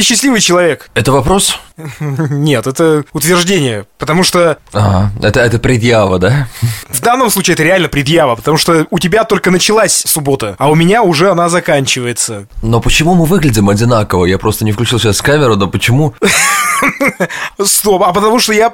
ты счастливый человек. Это вопрос? Нет, это утверждение, потому что... Ага, это, это предъява, да? В данном случае это реально предъява, потому что у тебя только началась суббота, а у меня уже она заканчивается. Но почему мы выглядим одинаково? Я просто не включил сейчас камеру, но почему? Стоп, а потому что я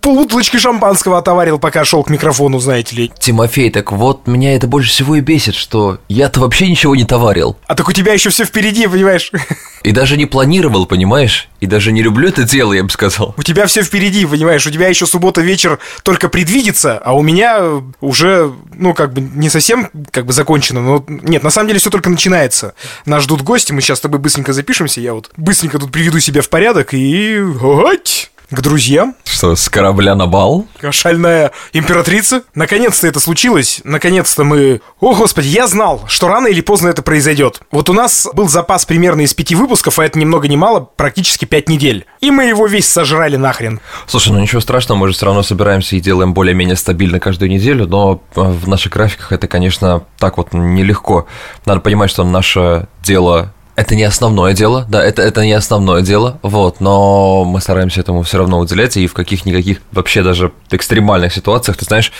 полбутылочки шампанского отоварил, пока шел к микрофону, знаете ли. Тимофей, так вот, меня это больше всего и бесит, что я-то вообще ничего не товарил. А так у тебя еще все впереди, понимаешь? И даже не планировал, понимаешь? И даже не люблю это дело, я бы сказал. У тебя все впереди, понимаешь? У тебя еще суббота вечер только предвидится, а у меня уже, ну, как бы не совсем как бы закончено. Но нет, на самом деле все только начинается. Нас ждут гости, мы сейчас с тобой быстренько запишемся. Я вот быстренько тут приведу себя в порядок и... Ать! К друзьям. Что, с корабля на бал? Шальная императрица. Наконец-то это случилось. Наконец-то мы... О, господи, я знал, что рано или поздно это произойдет. Вот у нас был запас примерно из пяти выпусков, а это ни много ни мало, практически пять недель. И мы его весь сожрали нахрен. Слушай, ну ничего страшного, мы же все равно собираемся и делаем более-менее стабильно каждую неделю, но э, в наших графиках это, конечно, так вот нелегко. Надо понимать, что наше дело это не основное дело, да, это, это не основное дело, вот, но мы стараемся этому все равно уделять, и в каких-никаких вообще даже экстремальных ситуациях, ты знаешь,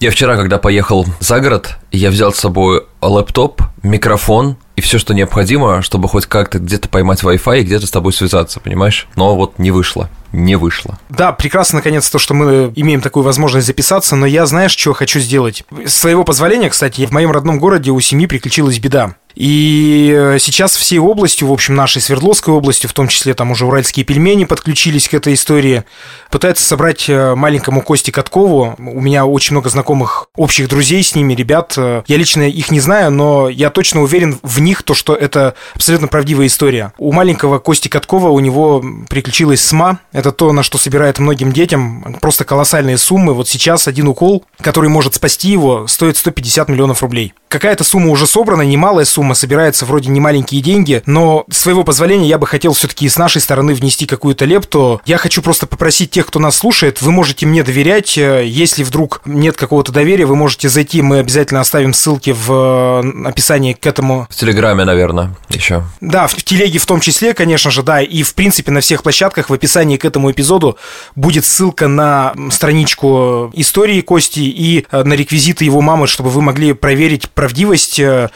я вчера, когда поехал за город, я взял с собой лэптоп, микрофон и все, что необходимо, чтобы хоть как-то где-то поймать Wi-Fi и где-то с тобой связаться, понимаешь? Но вот не вышло не вышло. Да, прекрасно, наконец, то, что мы имеем такую возможность записаться, но я, знаешь, что хочу сделать? С своего позволения, кстати, в моем родном городе у семьи приключилась беда. И э, сейчас всей областью, в общем, нашей Свердловской областью, в том числе там уже уральские пельмени подключились к этой истории, пытаются собрать э, маленькому Косте Каткову. У меня очень много знакомых общих друзей с ними, ребят. Э, я лично их не знаю, но я точно уверен в них, то, что это абсолютно правдивая история. У маленького Кости Каткова у него приключилась СМА. Это то, на что собирает многим детям. Просто колоссальные суммы. Вот сейчас один укол, который может спасти его, стоит 150 миллионов рублей. Какая-то сумма уже собрана, немалая сумма собирается вроде не маленькие деньги, но своего позволения я бы хотел все-таки с нашей стороны внести какую-то лепту. Я хочу просто попросить тех, кто нас слушает, вы можете мне доверять. Если вдруг нет какого-то доверия, вы можете зайти, мы обязательно оставим ссылки в э, описании к этому. В Телеграме, наверное, еще. Да, в Телеге в том числе, конечно же, да, и в принципе на всех площадках в описании к этому эпизоду будет ссылка на страничку истории Кости и э, на реквизиты его мамы, чтобы вы могли проверить правдивость э,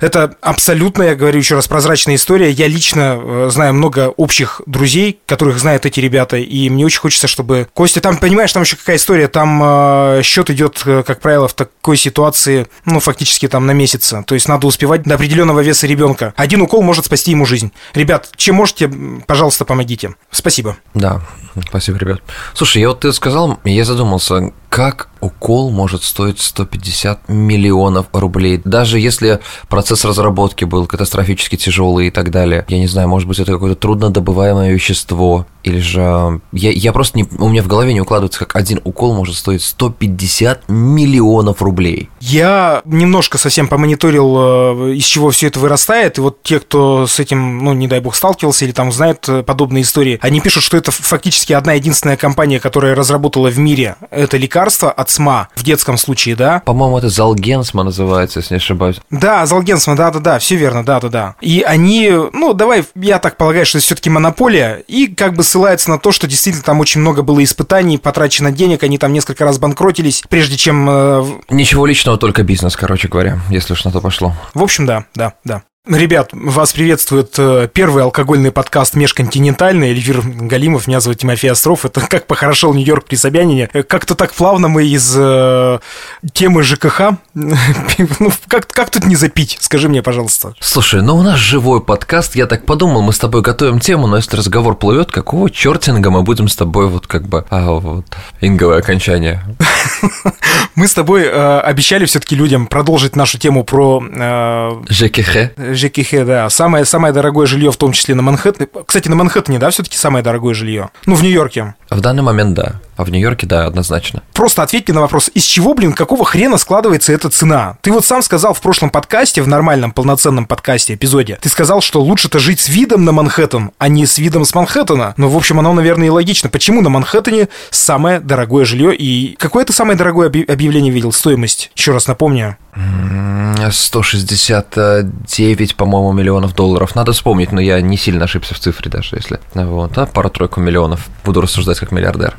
это абсолютно, я говорю еще раз, прозрачная история. Я лично э, знаю много общих друзей, которых знают эти ребята, и мне очень хочется, чтобы Костя, там, понимаешь, там еще какая история, там э, счет идет, э, как правило, в такой ситуации, ну, фактически там на месяц. То есть надо успевать до определенного веса ребенка. Один укол может спасти ему жизнь. Ребят, чем можете, пожалуйста, помогите. Спасибо. Да, спасибо, ребят. Слушай, я вот ты сказал, я задумался, как укол может стоить 150 миллионов рублей. Даже если процесс разработки был катастрофически тяжелый и так далее. Я не знаю, может быть, это какое-то труднодобываемое вещество. Или же... Я, я просто не... У меня в голове не укладывается, как один укол может стоить 150 миллионов рублей. Я немножко совсем помониторил, э, из чего все это вырастает. И вот те, кто с этим, ну, не дай бог, сталкивался или там знает э, подобные истории, они пишут, что это фактически одна единственная компания, которая разработала в мире это лекарство от СМА в детском случае, да? По-моему, это Залгенсма называется, если не ошибаюсь. Да, Залгенсма, да-да-да, все верно, да-да-да. И они, ну, давай, я так полагаю, что это все-таки монополия, и как бы ссылается на то, что действительно там очень много было испытаний, потрачено денег, они там несколько раз банкротились, прежде чем... Э... Ничего личного, только бизнес, короче говоря, если уж на то пошло. В общем, да, да, да. Ребят, вас приветствует э, первый алкогольный подкаст «Межконтинентальный». Эльвир Галимов, меня зовут Тимофей Остров. Это «Как похорошел Нью-Йорк при Собянине». Как-то так плавно мы из э, темы ЖКХ. ну, как, как тут не запить? Скажи мне, пожалуйста. Слушай, ну у нас живой подкаст. Я так подумал, мы с тобой готовим тему, но если разговор плывет, какого чертинга мы будем с тобой вот как бы... А, вот, инговое окончание. Мы с тобой э, обещали все-таки людям продолжить нашу тему про... Э, ЖКХ ЖКХ, да. Самое, самое дорогое жилье, в том числе на Манхэттене. Кстати, на Манхэттене, да, все-таки самое дорогое жилье? Ну, в Нью-Йорке. В данный момент, да. А в Нью-Йорке, да, однозначно. Просто ответь мне на вопрос, из чего, блин, какого хрена складывается эта цена? Ты вот сам сказал в прошлом подкасте, в нормальном полноценном подкасте, эпизоде, ты сказал, что лучше-то жить с видом на Манхэттен, а не с видом с Манхэттена. Ну, в общем, оно, наверное, и логично. Почему на Манхэттене самое дорогое жилье и какое ты самое дорогое объявление видел? Стоимость? Еще раз напомню. 169, по-моему, миллионов долларов. Надо вспомнить, но я не сильно ошибся в цифре даже, если... Вот, а пару-тройку миллионов. Буду рассуждать как миллиардер.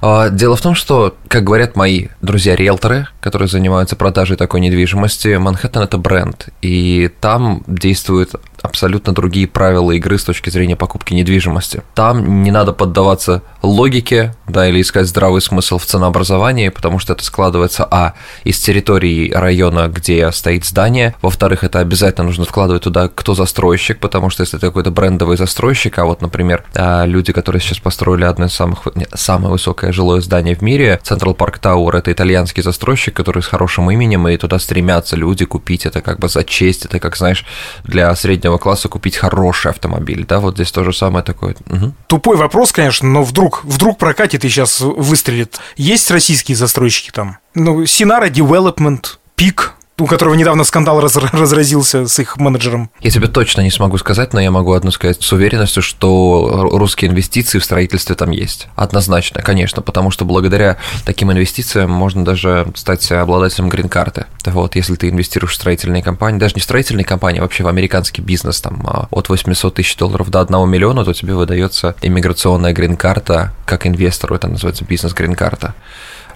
А, дело в том, что, как говорят мои друзья-риэлторы, которые занимаются продажей такой недвижимости, Манхэттен – это бренд, и там действует абсолютно другие правила игры с точки зрения покупки недвижимости. Там не надо поддаваться логике, да, или искать здравый смысл в ценообразовании, потому что это складывается, а, из территории района, где стоит здание, во-вторых, это обязательно нужно вкладывать туда, кто застройщик, потому что если это какой-то брендовый застройщик, а вот, например, а, люди, которые сейчас построили одно из самых, самое высокое жилое здание в мире, Central Park Tower, это итальянский застройщик, который с хорошим именем, и туда стремятся люди купить, это как бы за честь, это как, знаешь, для среднего класса купить хороший автомобиль, да, вот здесь то же самое такое. Угу. Тупой вопрос, конечно, но вдруг, вдруг прокатит и сейчас выстрелит. Есть российские застройщики там? Ну, Синара Development, Пик, у которого недавно скандал раз, разразился с их менеджером. Я тебе точно не смогу сказать, но я могу одно сказать с уверенностью, что русские инвестиции в строительстве там есть. Однозначно, конечно, потому что благодаря таким инвестициям можно даже стать обладателем грин-карты. Вот, если ты инвестируешь в строительные компании, даже не в строительные компании, а вообще в американский бизнес, там, а, от 800 тысяч долларов до 1 миллиона, то тебе выдается иммиграционная грин-карта как инвестору, это называется бизнес-грин-карта.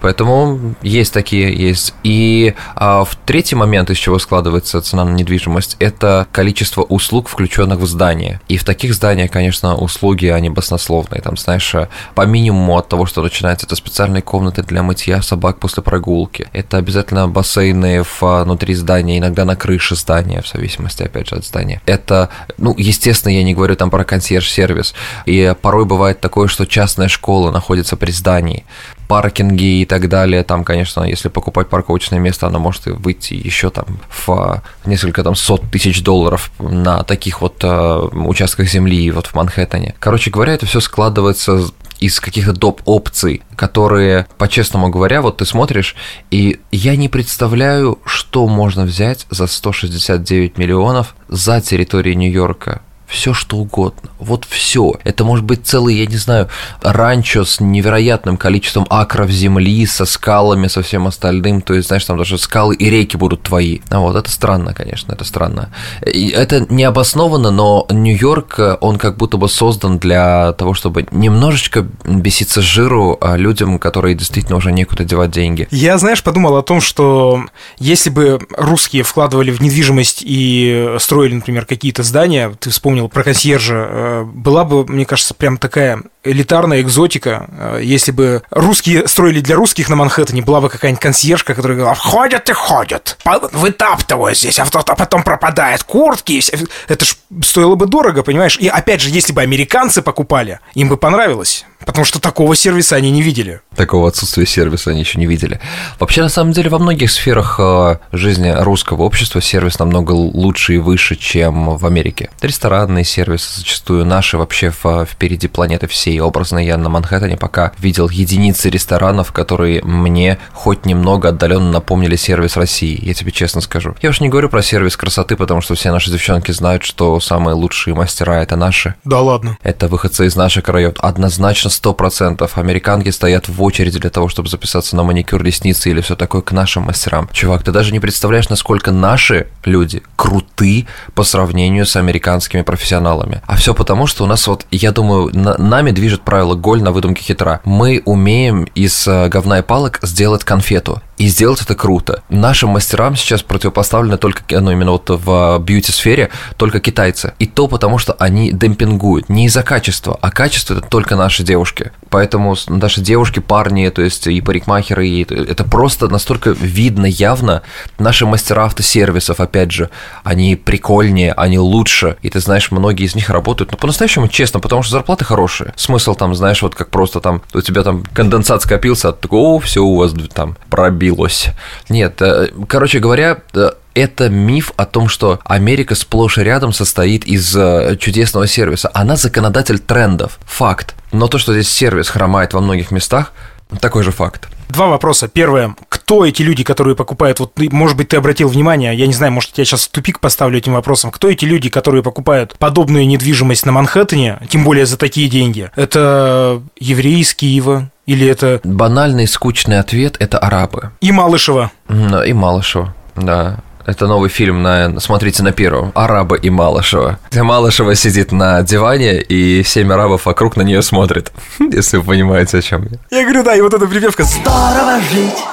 Поэтому есть такие, есть. И а, в третий момент, из чего складывается цена на недвижимость, это количество услуг, включенных в здание. И в таких зданиях, конечно, услуги, они баснословные. Там, знаешь, по минимуму от того, что начинается, это специальные комнаты для мытья собак после прогулки. Это обязательно бассейны а, внутри здания, иногда на крыше здания, в зависимости, опять же, от здания. Это, ну, естественно, я не говорю там про консьерж-сервис. И порой бывает такое, что частная школа находится при здании паркинги и так далее. Там, конечно, если покупать парковочное место, оно может выйти еще там в несколько там сот тысяч долларов на таких вот э, участках земли вот в Манхэттене. Короче говоря, это все складывается из каких-то доп. опций, которые, по-честному говоря, вот ты смотришь, и я не представляю, что можно взять за 169 миллионов за территорией Нью-Йорка все что угодно. Вот все. Это может быть целый, я не знаю, ранчо с невероятным количеством акров земли, со скалами, со всем остальным. То есть, знаешь, там даже скалы и реки будут твои. А вот это странно, конечно, это странно. И это не обоснованно, но Нью-Йорк, он как будто бы создан для того, чтобы немножечко беситься жиру а людям, которые действительно уже некуда девать деньги. Я, знаешь, подумал о том, что если бы русские вкладывали в недвижимость и строили, например, какие-то здания, ты вспомнил вспомнил про консьержа, э, была бы, мне кажется, прям такая элитарная экзотика. Э, если бы русские строили для русских на Манхэттене, была бы какая-нибудь консьержка, которая говорила, ходят и ходят, вытаптывают здесь, а потом пропадает куртки. Это ж стоило бы дорого, понимаешь? И опять же, если бы американцы покупали, им бы понравилось. Потому что такого сервиса они не видели. Такого отсутствия сервиса они еще не видели. Вообще, на самом деле, во многих сферах э, жизни русского общества сервис намного лучше и выше, чем в Америке. Ресторанные сервисы зачастую наши вообще впереди планеты всей. Образно я на Манхэттене пока видел единицы ресторанов, которые мне хоть немного отдаленно напомнили сервис России, я тебе честно скажу. Я уж не говорю про сервис красоты, потому что все наши девчонки знают, что самые лучшие мастера это наши. Да ладно. Это выходцы из наших краев. Однозначно 100%. Американки стоят в очереди для того, чтобы записаться на маникюр ресницы или все такое к нашим мастерам. Чувак, ты даже не представляешь, насколько наши люди круты по сравнению с американскими профессионалами. А все потому, что у нас вот, я думаю, на, нами движет правило голь на выдумке хитра. Мы умеем из э, говна и палок сделать конфету. И сделать это круто. Нашим мастерам сейчас противопоставлены только, ну, именно вот в бьюти-сфере, только китайцы. И то потому, что они демпингуют. Не из-за качества, а качество это только наши девушки. Поэтому наши девушки, парни, то есть и парикмахеры, и это просто настолько видно явно. Наши мастера автосервисов, опять же, они прикольнее, они лучше. И ты знаешь, многие из них работают, ну, по-настоящему честно, потому что зарплаты хорошие. Смысл там, знаешь, вот как просто там, у тебя там конденсат скопился, а ты такой, о, все у вас там пробил пробилось. Нет, э, короче говоря, э, это миф о том, что Америка сплошь и рядом состоит из э, чудесного сервиса. Она законодатель трендов, факт. Но то, что здесь сервис хромает во многих местах, Такой же факт. Два вопроса. Первое. Кто эти люди, которые покупают? Вот, может быть, ты обратил внимание, я не знаю, может, я сейчас в тупик поставлю этим вопросом. Кто эти люди, которые покупают подобную недвижимость на Манхэттене, тем более за такие деньги? Это евреи из Киева, или это... Банальный, скучный ответ – это арабы. И Малышева. И Малышева, да. Это новый фильм на, смотрите на первом, Араба и Малышева. Где Малышева сидит на диване, и семь арабов вокруг на нее смотрят, если вы понимаете, о чем я. Я говорю, да, и вот эта припевка «Здорово жить».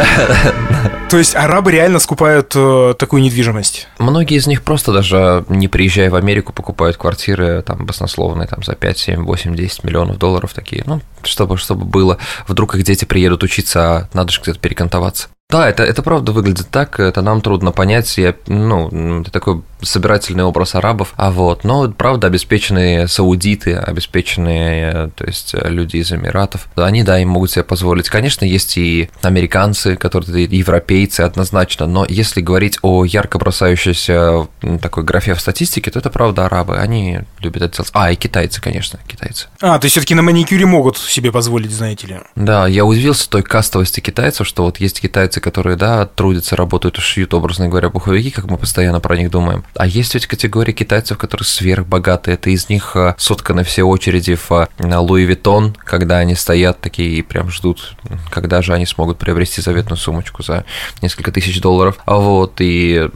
То есть арабы реально скупают э, такую недвижимость? Многие из них просто даже не приезжая в Америку покупают квартиры там баснословные там за 5, 7, 8, 10 миллионов долларов такие, ну, чтобы, чтобы было. Вдруг их дети приедут учиться, а надо же где-то перекантоваться. Да, это, это правда выглядит так, это нам трудно понять, я, ну, это такой собирательный образ арабов, а вот, но правда обеспеченные саудиты, обеспеченные, то есть люди из Эмиратов, они, да, им могут себе позволить. Конечно, есть и американцы, которые европейцы однозначно, но если говорить о ярко бросающейся такой графе в статистике, то это правда арабы, они любят это делать. А, и китайцы, конечно, китайцы. А, то есть все-таки на маникюре могут себе позволить, знаете ли. Да, я удивился той кастовости китайцев, что вот есть китайцы, китайцы, которые, да, трудятся, работают шьют, образно говоря, пуховики, как мы постоянно про них думаем. А есть ведь категория китайцев, которые сверхбогатые. Это из них а, сотканы все очереди в а, Луи Виттон, когда они стоят такие и прям ждут, когда же они смогут приобрести заветную сумочку за несколько тысяч долларов. А вот, и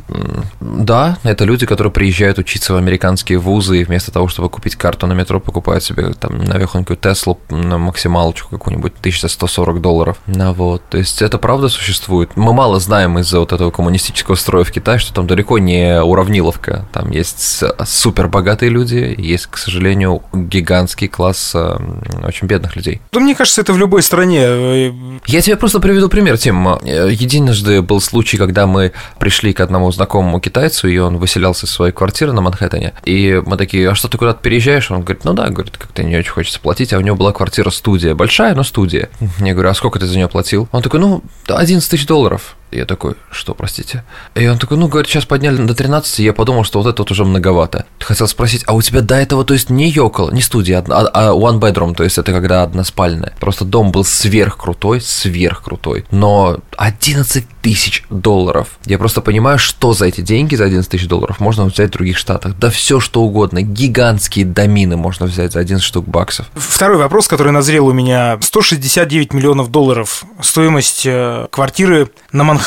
да, это люди, которые приезжают учиться в американские вузы, и вместо того, чтобы купить карту на метро, покупают себе там навехонькую Теслу на максималочку какую-нибудь, 1140 долларов. Ну вот, то есть это правда существует существует. Мы мало знаем из-за вот этого коммунистического строя в Китае, что там далеко не уравниловка. Там есть супер богатые люди, есть, к сожалению, гигантский класс э, очень бедных людей. Да мне кажется, это в любой стране. Я тебе просто приведу пример, Тим. Единожды был случай, когда мы пришли к одному знакомому китайцу, и он выселялся из своей квартиры на Манхэттене. И мы такие, а что, ты куда-то переезжаешь? Он говорит, ну да, говорит, как-то не очень хочется платить. А у него была квартира-студия, большая, но студия. Я говорю, а сколько ты за нее платил? Он такой, ну, 11 тысяч долларов. Я такой, что, простите? И он такой, ну, говорит, сейчас подняли до 13, я подумал, что вот это вот уже многовато. Хотел спросить, а у тебя до этого, то есть не Йокол, не студия, а, а one bedroom, то есть это когда односпальная. Просто дом был сверхкрутой, сверхкрутой. Но 11 тысяч долларов. Я просто понимаю, что за эти деньги, за 11 тысяч долларов, можно взять в других штатах. Да все что угодно. Гигантские домины можно взять за 11 штук баксов. Второй вопрос, который назрел у меня. 169 миллионов долларов стоимость э, квартиры на Манхэттене.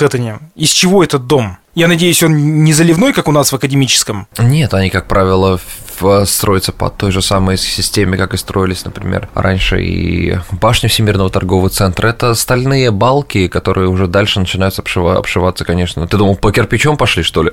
Из чего этот дом? Я надеюсь, он не заливной, как у нас в академическом? Нет, они, как правило, строятся по той же самой системе, как и строились, например, раньше и башня Всемирного торгового центра. Это стальные балки, которые уже дальше начинают обшива, обшиваться, конечно. Ты думал, по кирпичом пошли, что ли?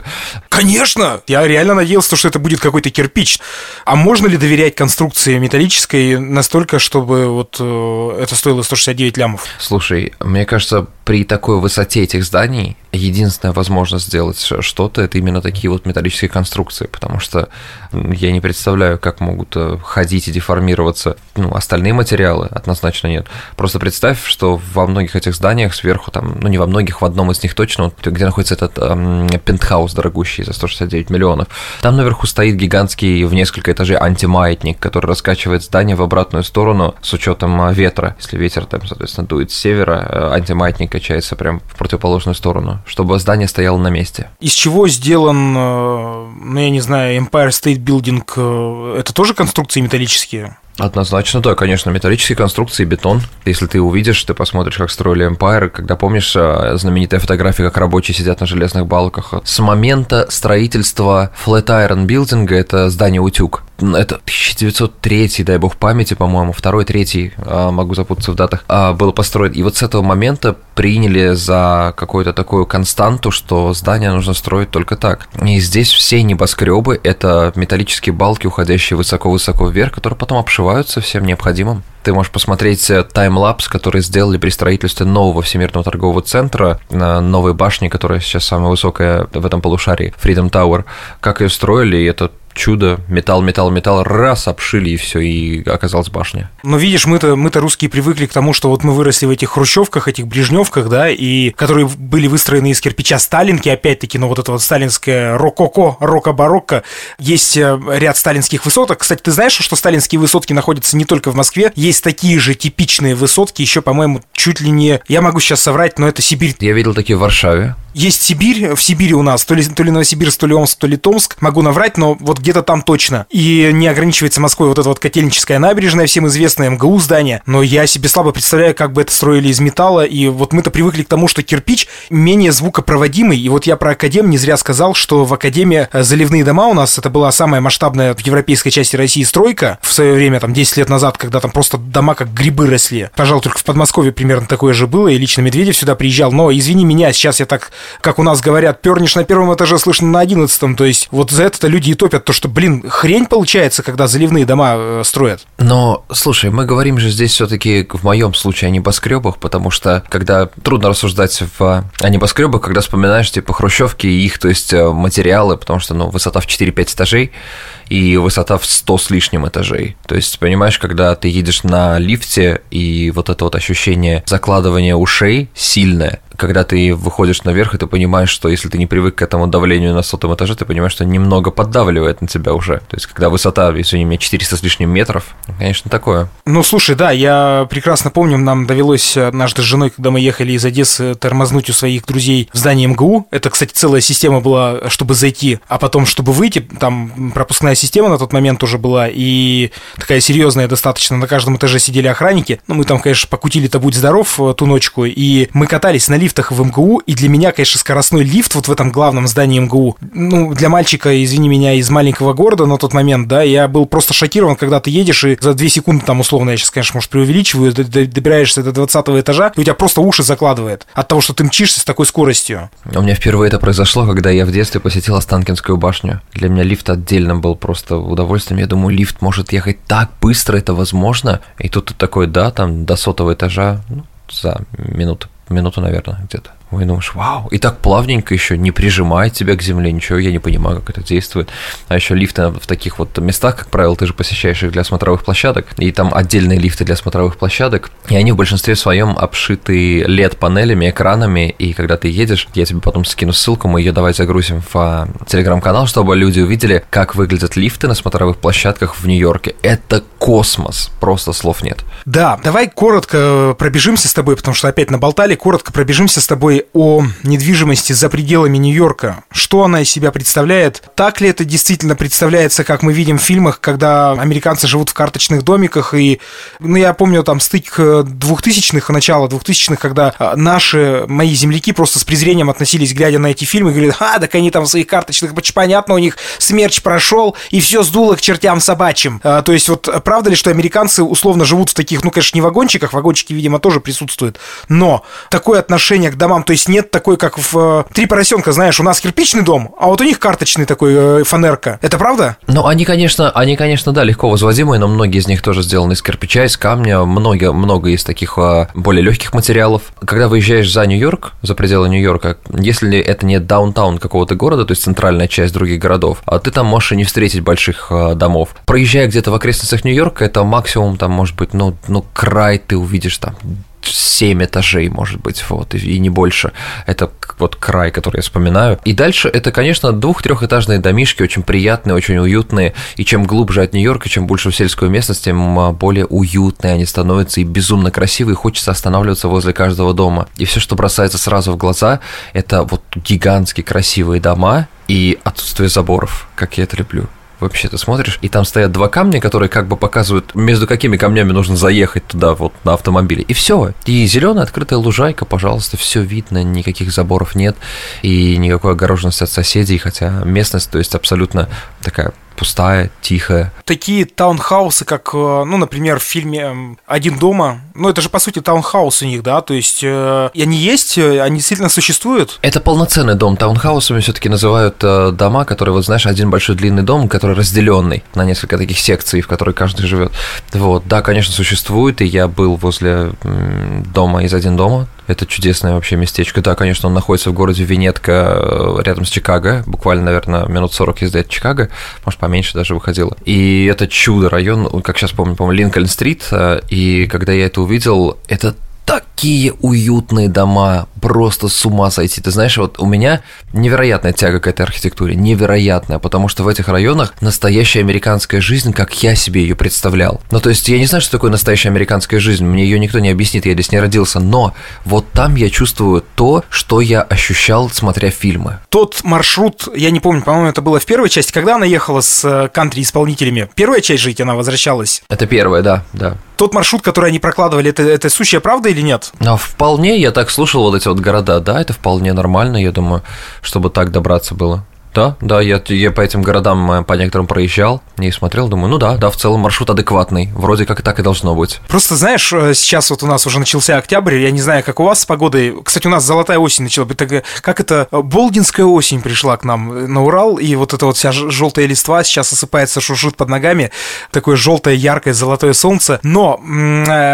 Конечно! Я реально надеялся, что это будет какой-то кирпич. А можно ли доверять конструкции металлической настолько, чтобы вот э, это стоило 169 лямов? Слушай, мне кажется, при такой высоте этих зданий единственная возможность сделать что-то это именно такие вот металлические конструкции, потому что я не представляю, как могут э, ходить и деформироваться ну, остальные материалы, однозначно нет. Просто представь, что во многих этих зданиях сверху, там, ну не во многих, в одном из них точно, вот, где находится этот эм, пентхаус дорогущий за 169 миллионов, там наверху стоит гигантский в несколько этажей антимаятник, который раскачивает здание в обратную сторону с учетом э, ветра. Если ветер там, соответственно, дует с севера, э, антимаятник качается прям в противоположную сторону чтобы здание стояло на месте. Из чего сделан, э, ну, я не знаю, Empire State Building? Э, это тоже конструкции металлические? Однозначно, да, конечно, металлические конструкции, бетон. Если ты увидишь, ты посмотришь, как строили Empire, когда помнишь э, знаменитая фотография, как рабочие сидят на железных балках. С момента строительства Flatiron Building, это здание утюг, это 1903, дай бог памяти, по-моему, второй, третий, а, могу запутаться в датах, а, был построен. И вот с этого момента приняли за какую-то такую константу, что здание нужно строить только так. И здесь все небоскребы это металлические балки, уходящие высоко-высоко вверх, которые потом обшиваются всем необходимым. Ты можешь посмотреть э, таймлапс, который сделали при строительстве нового Всемирного торгового центра, новой башни, которая сейчас самая высокая в этом полушарии, Freedom Tower. Как ее строили, и это чудо, металл, металл, металл, раз, обшили и все, и оказалась башня. Но видишь, мы-то мы-то русские привыкли к тому, что вот мы выросли в этих хрущевках, этих брежневках, да, и которые были выстроены из кирпича Сталинки, опять-таки, ну вот это вот сталинское рококо, рока-барокко. Есть э, ряд сталинских высоток. Кстати, ты знаешь, что сталинские высотки находятся не только в Москве, есть такие же типичные высотки, еще, по-моему, чуть ли не... Я могу сейчас соврать, но это Сибирь. Я видел такие в Варшаве. Есть Сибирь, в Сибири у нас, то ли, то ли Новосибирск, то ли Омск, то ли Томск, могу наврать, но вот где-то там точно. И не ограничивается Москвой вот эта вот Котельническая набережная, всем известное МГУ здание, но я себе слабо представляю, как бы это строили из металла, и вот мы-то привыкли к тому, что кирпич менее звукопроводимый, и вот я про Академ не зря сказал, что в Академии э, заливные дома у нас, это была самая масштабная в европейской части России стройка в свое время, там, 10 лет назад, когда там просто дома как грибы росли. Пожалуй, только в Подмосковье примерно такое же было, и лично Медведев сюда приезжал, но извини меня, сейчас я так как у нас говорят, пернешь на первом этаже, слышно на одиннадцатом. То есть вот за это-то люди и топят, то что, блин, хрень получается, когда заливные дома э, строят. Но, слушай, мы говорим же здесь все таки в моем случае о небоскребах, потому что когда трудно рассуждать в, о небоскребах, когда вспоминаешь типа хрущевки и их, то есть э, материалы, потому что, ну, высота в 4-5 этажей, и высота в 100 с лишним этажей. То есть, понимаешь, когда ты едешь на лифте, и вот это вот ощущение закладывания ушей сильное, когда ты выходишь наверх, и ты понимаешь, что если ты не привык к этому давлению на сотом этаже, ты понимаешь, что немного поддавливает на тебя уже. То есть, когда высота, если не 400 с лишним метров, конечно, такое. Ну, слушай, да, я прекрасно помню, нам довелось однажды с женой, когда мы ехали из Одессы, тормознуть у своих друзей в здании МГУ. Это, кстати, целая система была, чтобы зайти, а потом, чтобы выйти, там пропускная система на тот момент уже была, и такая серьезная достаточно, на каждом этаже сидели охранники. Ну, мы там, конечно, покутили-то будь здоров э, ту ночку, и мы катались на лифтах в МГУ, и для меня, конечно, скоростной лифт вот в этом главном здании МГУ, ну, для мальчика, извини меня, из маленького города на тот момент, да, я был просто шокирован, когда ты едешь, и за две секунды там, условно, я сейчас, конечно, может, преувеличиваю, добираешься до 20 этажа, и у тебя просто уши закладывает от того, что ты мчишься с такой скоростью. У меня впервые это произошло, когда я в детстве посетил Останкинскую башню. Для меня лифт отдельно был просто удовольствием. Я думаю, лифт может ехать так быстро, это возможно. И тут такой, да, там до сотого этажа, ну, за минуту, минуту, наверное, где-то. Ой, думаешь, вау, и так плавненько еще, не прижимает тебя к земле, ничего, я не понимаю, как это действует. А еще лифты в таких вот местах, как правило, ты же посещаешь их для смотровых площадок, и там отдельные лифты для смотровых площадок, и они в большинстве своем обшиты LED-панелями, экранами, и когда ты едешь, я тебе потом скину ссылку, мы ее давай загрузим в а, телеграм-канал, чтобы люди увидели, как выглядят лифты на смотровых площадках в Нью-Йорке. Это космос, просто слов нет. Да, давай коротко пробежимся с тобой, потому что опять наболтали, коротко пробежимся с тобой о недвижимости за пределами Нью-Йорка. Что она из себя представляет? Так ли это действительно представляется, как мы видим в фильмах, когда американцы живут в карточных домиках? И, ну, я помню там стык 2000-х, начало 2000-х, когда а, наши, мои земляки просто с презрением относились, глядя на эти фильмы, и говорят, а, так они там в своих карточных, понятно, у них смерч прошел, и все сдуло к чертям собачьим. А, то есть вот правда ли, что американцы условно живут в таких, ну, конечно, не вагончиках, вагончики, видимо, тоже присутствуют, но такое отношение к домам, то есть нет такой, как в э, «Три поросенка», знаешь, у нас кирпичный дом, а вот у них карточный такой э, фанерка. Это правда? Ну, они, конечно, они, конечно, да, легко возводимые, но многие из них тоже сделаны из кирпича, из камня, много, много из таких э, более легких материалов. Когда выезжаешь за Нью-Йорк, за пределы Нью-Йорка, если это не даунтаун какого-то города, то есть центральная часть других городов, а ты там можешь и не встретить больших домов. Проезжая где-то в окрестностях Нью-Йорка, это максимум там, может быть, ну, ну край ты увидишь там 7 этажей, может быть, вот, и не больше. Это вот край, который я вспоминаю. И дальше это, конечно, двух-трехэтажные домишки, очень приятные, очень уютные. И чем глубже от Нью-Йорка, чем больше в сельскую местность, тем а, более уютные они становятся и безумно красивые. Хочется останавливаться возле каждого дома. И все, что бросается сразу в глаза, это вот гигантские красивые дома и отсутствие заборов, как я это люблю вообще ты смотришь, и там стоят два камня, которые как бы показывают, между какими камнями нужно заехать туда вот на автомобиле. И все. И зеленая открытая лужайка, пожалуйста, все видно, никаких заборов нет и никакой огороженности от соседей, хотя местность, то есть абсолютно такая пустая, тихая. Такие таунхаусы, как, э, ну, например, в фильме «Один дома», ну, это же, по сути, таунхаус у них, да, то есть э, они есть, э, они действительно существуют. Это полноценный дом. Таунхаусами все-таки называют э, дома, которые, вот знаешь, один большой длинный дом, который разделенный на несколько таких секций, в которой каждый живет. Вот, да, конечно, существует, и я был возле дома из «Один дома», Это чудесное вообще местечко. Да, конечно, он находится в городе Венетка, э, рядом с Чикаго. Буквально, наверное, минут 40 езды от Чикаго. Может, поменьше даже выходило. И это чудо район, как сейчас помню, по-моему, Линкольн-стрит. Э, и когда я это увидел, это такие уютные дома, просто с ума сойти. Ты знаешь, вот у меня невероятная тяга к этой архитектуре, невероятная, потому что в этих районах настоящая американская жизнь, как я себе ее представлял. Ну, то есть я не знаю, что такое настоящая американская жизнь, мне ее никто не объяснит, я здесь не родился, но вот там я чувствую то, что я ощущал, смотря фильмы. Тот маршрут, я не помню, по-моему, это было в первой части, когда она ехала с э, кантри-исполнителями. Первая часть жить, она возвращалась. Это первая, да, да тот маршрут, который они прокладывали, это, это сущая правда или нет? А вполне, я так слушал вот эти вот города, да, это вполне нормально, я думаю, чтобы так добраться было. Да, да, я, я по этим городам э, по некоторым проезжал и смотрел, думаю, ну да, да, в целом маршрут адекватный, вроде как и так и должно быть. Просто знаешь, э, сейчас вот у нас уже начался октябрь, я не знаю, как у вас с погодой. Кстати, у нас золотая осень начала быть, как это, э, Болдинская осень пришла к нам на Урал, и вот эта вот вся желтая листва сейчас осыпается, шуршит под ногами, такое желтое, яркое, золотое солнце, но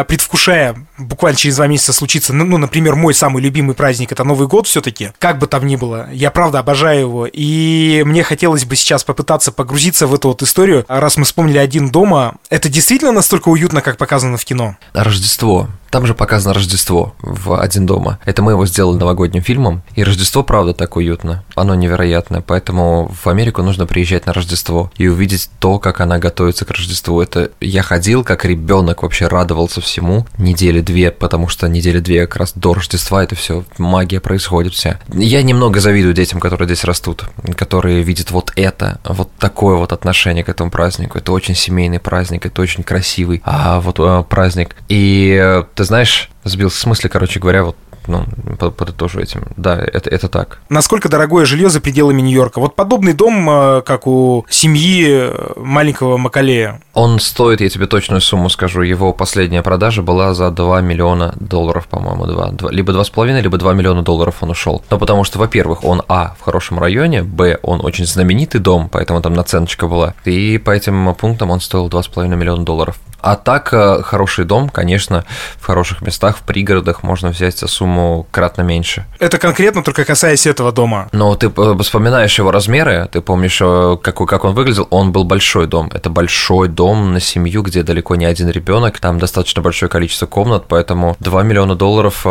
предвкушая, буквально через два месяца случится, ну, ну, например, мой самый любимый праздник, это Новый год все-таки, как бы там ни было, я правда обожаю его, и и мне хотелось бы сейчас попытаться погрузиться в эту вот историю. Раз мы вспомнили один дома, это действительно настолько уютно, как показано в кино? Рождество. Там же показано Рождество в «Один дома». Это мы его сделали новогодним фильмом, и Рождество, правда, так уютно. Оно невероятное, поэтому в Америку нужно приезжать на Рождество и увидеть то, как она готовится к Рождеству. Это я ходил как ребенок, вообще радовался всему недели две, потому что недели две как раз до Рождества это все магия происходит вся. Я немного завидую детям, которые здесь растут, которые видят вот это, вот такое вот отношение к этому празднику. Это очень семейный праздник, это очень красивый а, вот а, праздник. И э, ты знаешь, сбился в смысле, короче говоря, вот ну, подытожу этим. Да, это, это так. Насколько дорогое жилье за пределами Нью-Йорка? Вот подобный дом, э, как у семьи э, маленького Макалея. Он стоит, я тебе точную сумму скажу, его последняя продажа была за 2 миллиона долларов, по-моему, 2, 2 либо 2,5, либо 2 миллиона долларов он ушел. Но потому что, во-первых, он, а, в хорошем районе, б, он очень знаменитый дом, поэтому там наценочка была, и по этим пунктам он стоил 2,5 миллиона долларов. А так, э, хороший дом, конечно, в хороших местах, в пригородах можно взять за сумму кратно меньше. Это конкретно только касаясь этого дома? Но ты э, вспоминаешь его размеры, ты помнишь, э, как, как он выглядел, он был большой дом. Это большой дом на семью, где далеко не один ребенок, там достаточно большое количество комнат, поэтому 2 миллиона долларов,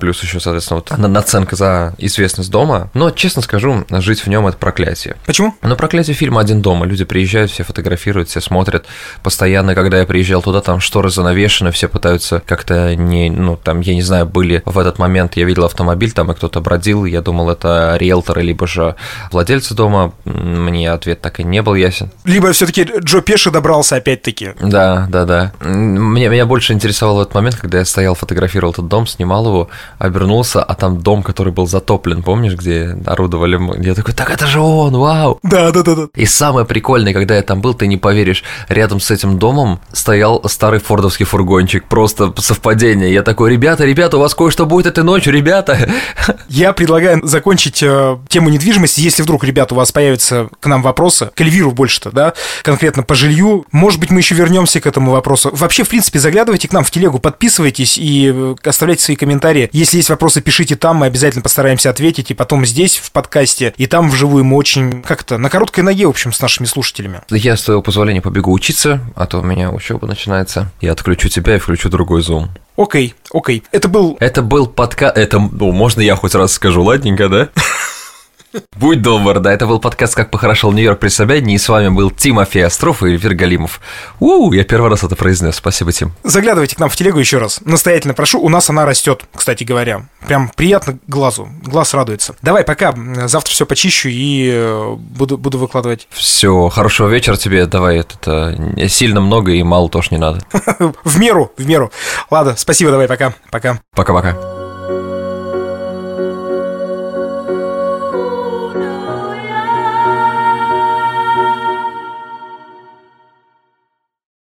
плюс еще, соответственно, вот наценка за известность дома. Но, честно скажу, жить в нем это проклятие. Почему? Ну, проклятие фильма «Один дома». Люди приезжают, все фотографируют, все смотрят. Постоянно, когда я приезжал туда, там шторы занавешены, все пытаются как-то не, ну, там, я не знаю, были в этот момент, я видел автомобиль, там и кто-то бродил, я думал, это риэлторы, либо же владельцы дома, мне ответ так и не был ясен. Либо все таки Джо Пеши добрался опять-таки. Да, да, да. Мне, меня больше интересовал этот момент, когда я стоял, фотографировал этот дом, снимал его, обернулся, а там дом, который был затоплен, помнишь, где орудовали? Я такой, так это же он, вау! Да, да, да, да. И самое прикольное, когда я там был, ты не поверишь, рядом с этим домом стоял старый фордовский фургончик. Просто совпадение. Я такой, ребята, ребята, у вас кое-что будет этой ночью, ребята. Я предлагаю закончить э, тему недвижимости. Если вдруг, ребята, у вас появятся к нам вопросы, к Эльвиру больше-то, да, конкретно по жилью, может быть, мы еще вернемся к этому вопросу. Вообще, в принципе, заглядывайте к нам в телегу, подписывайтесь и э, оставляйте свои комментарии. Если есть вопросы, пишите там, мы обязательно постараемся ответить, и потом здесь, в подкасте, и там вживую мы очень, как-то, на короткой ноге, в общем, с нашими слушателями. Я, с твоего позволения, побегу учиться, а то у меня учеба начинается. Я отключу тебя и включу другой зум. Окей, окей. Это был... Это был подкаст... Это... Ну, можно я хоть раз скажу, ладненько, да? Будь добр, да, это был подкаст «Как похорошел Нью-Йорк при Собянине», и с вами был Тимофей Остров и Эльвир Галимов. У, я первый раз это произнес, спасибо, Тим. Заглядывайте к нам в телегу еще раз, настоятельно прошу, у нас она растет, кстати говоря. Прям приятно глазу, глаз радуется. Давай, пока, завтра все почищу и э, буду, буду выкладывать. Все, хорошего вечера тебе, давай, это сильно много и мало тоже не надо. В меру, в меру. Ладно, спасибо, давай, пока, пока. Пока-пока.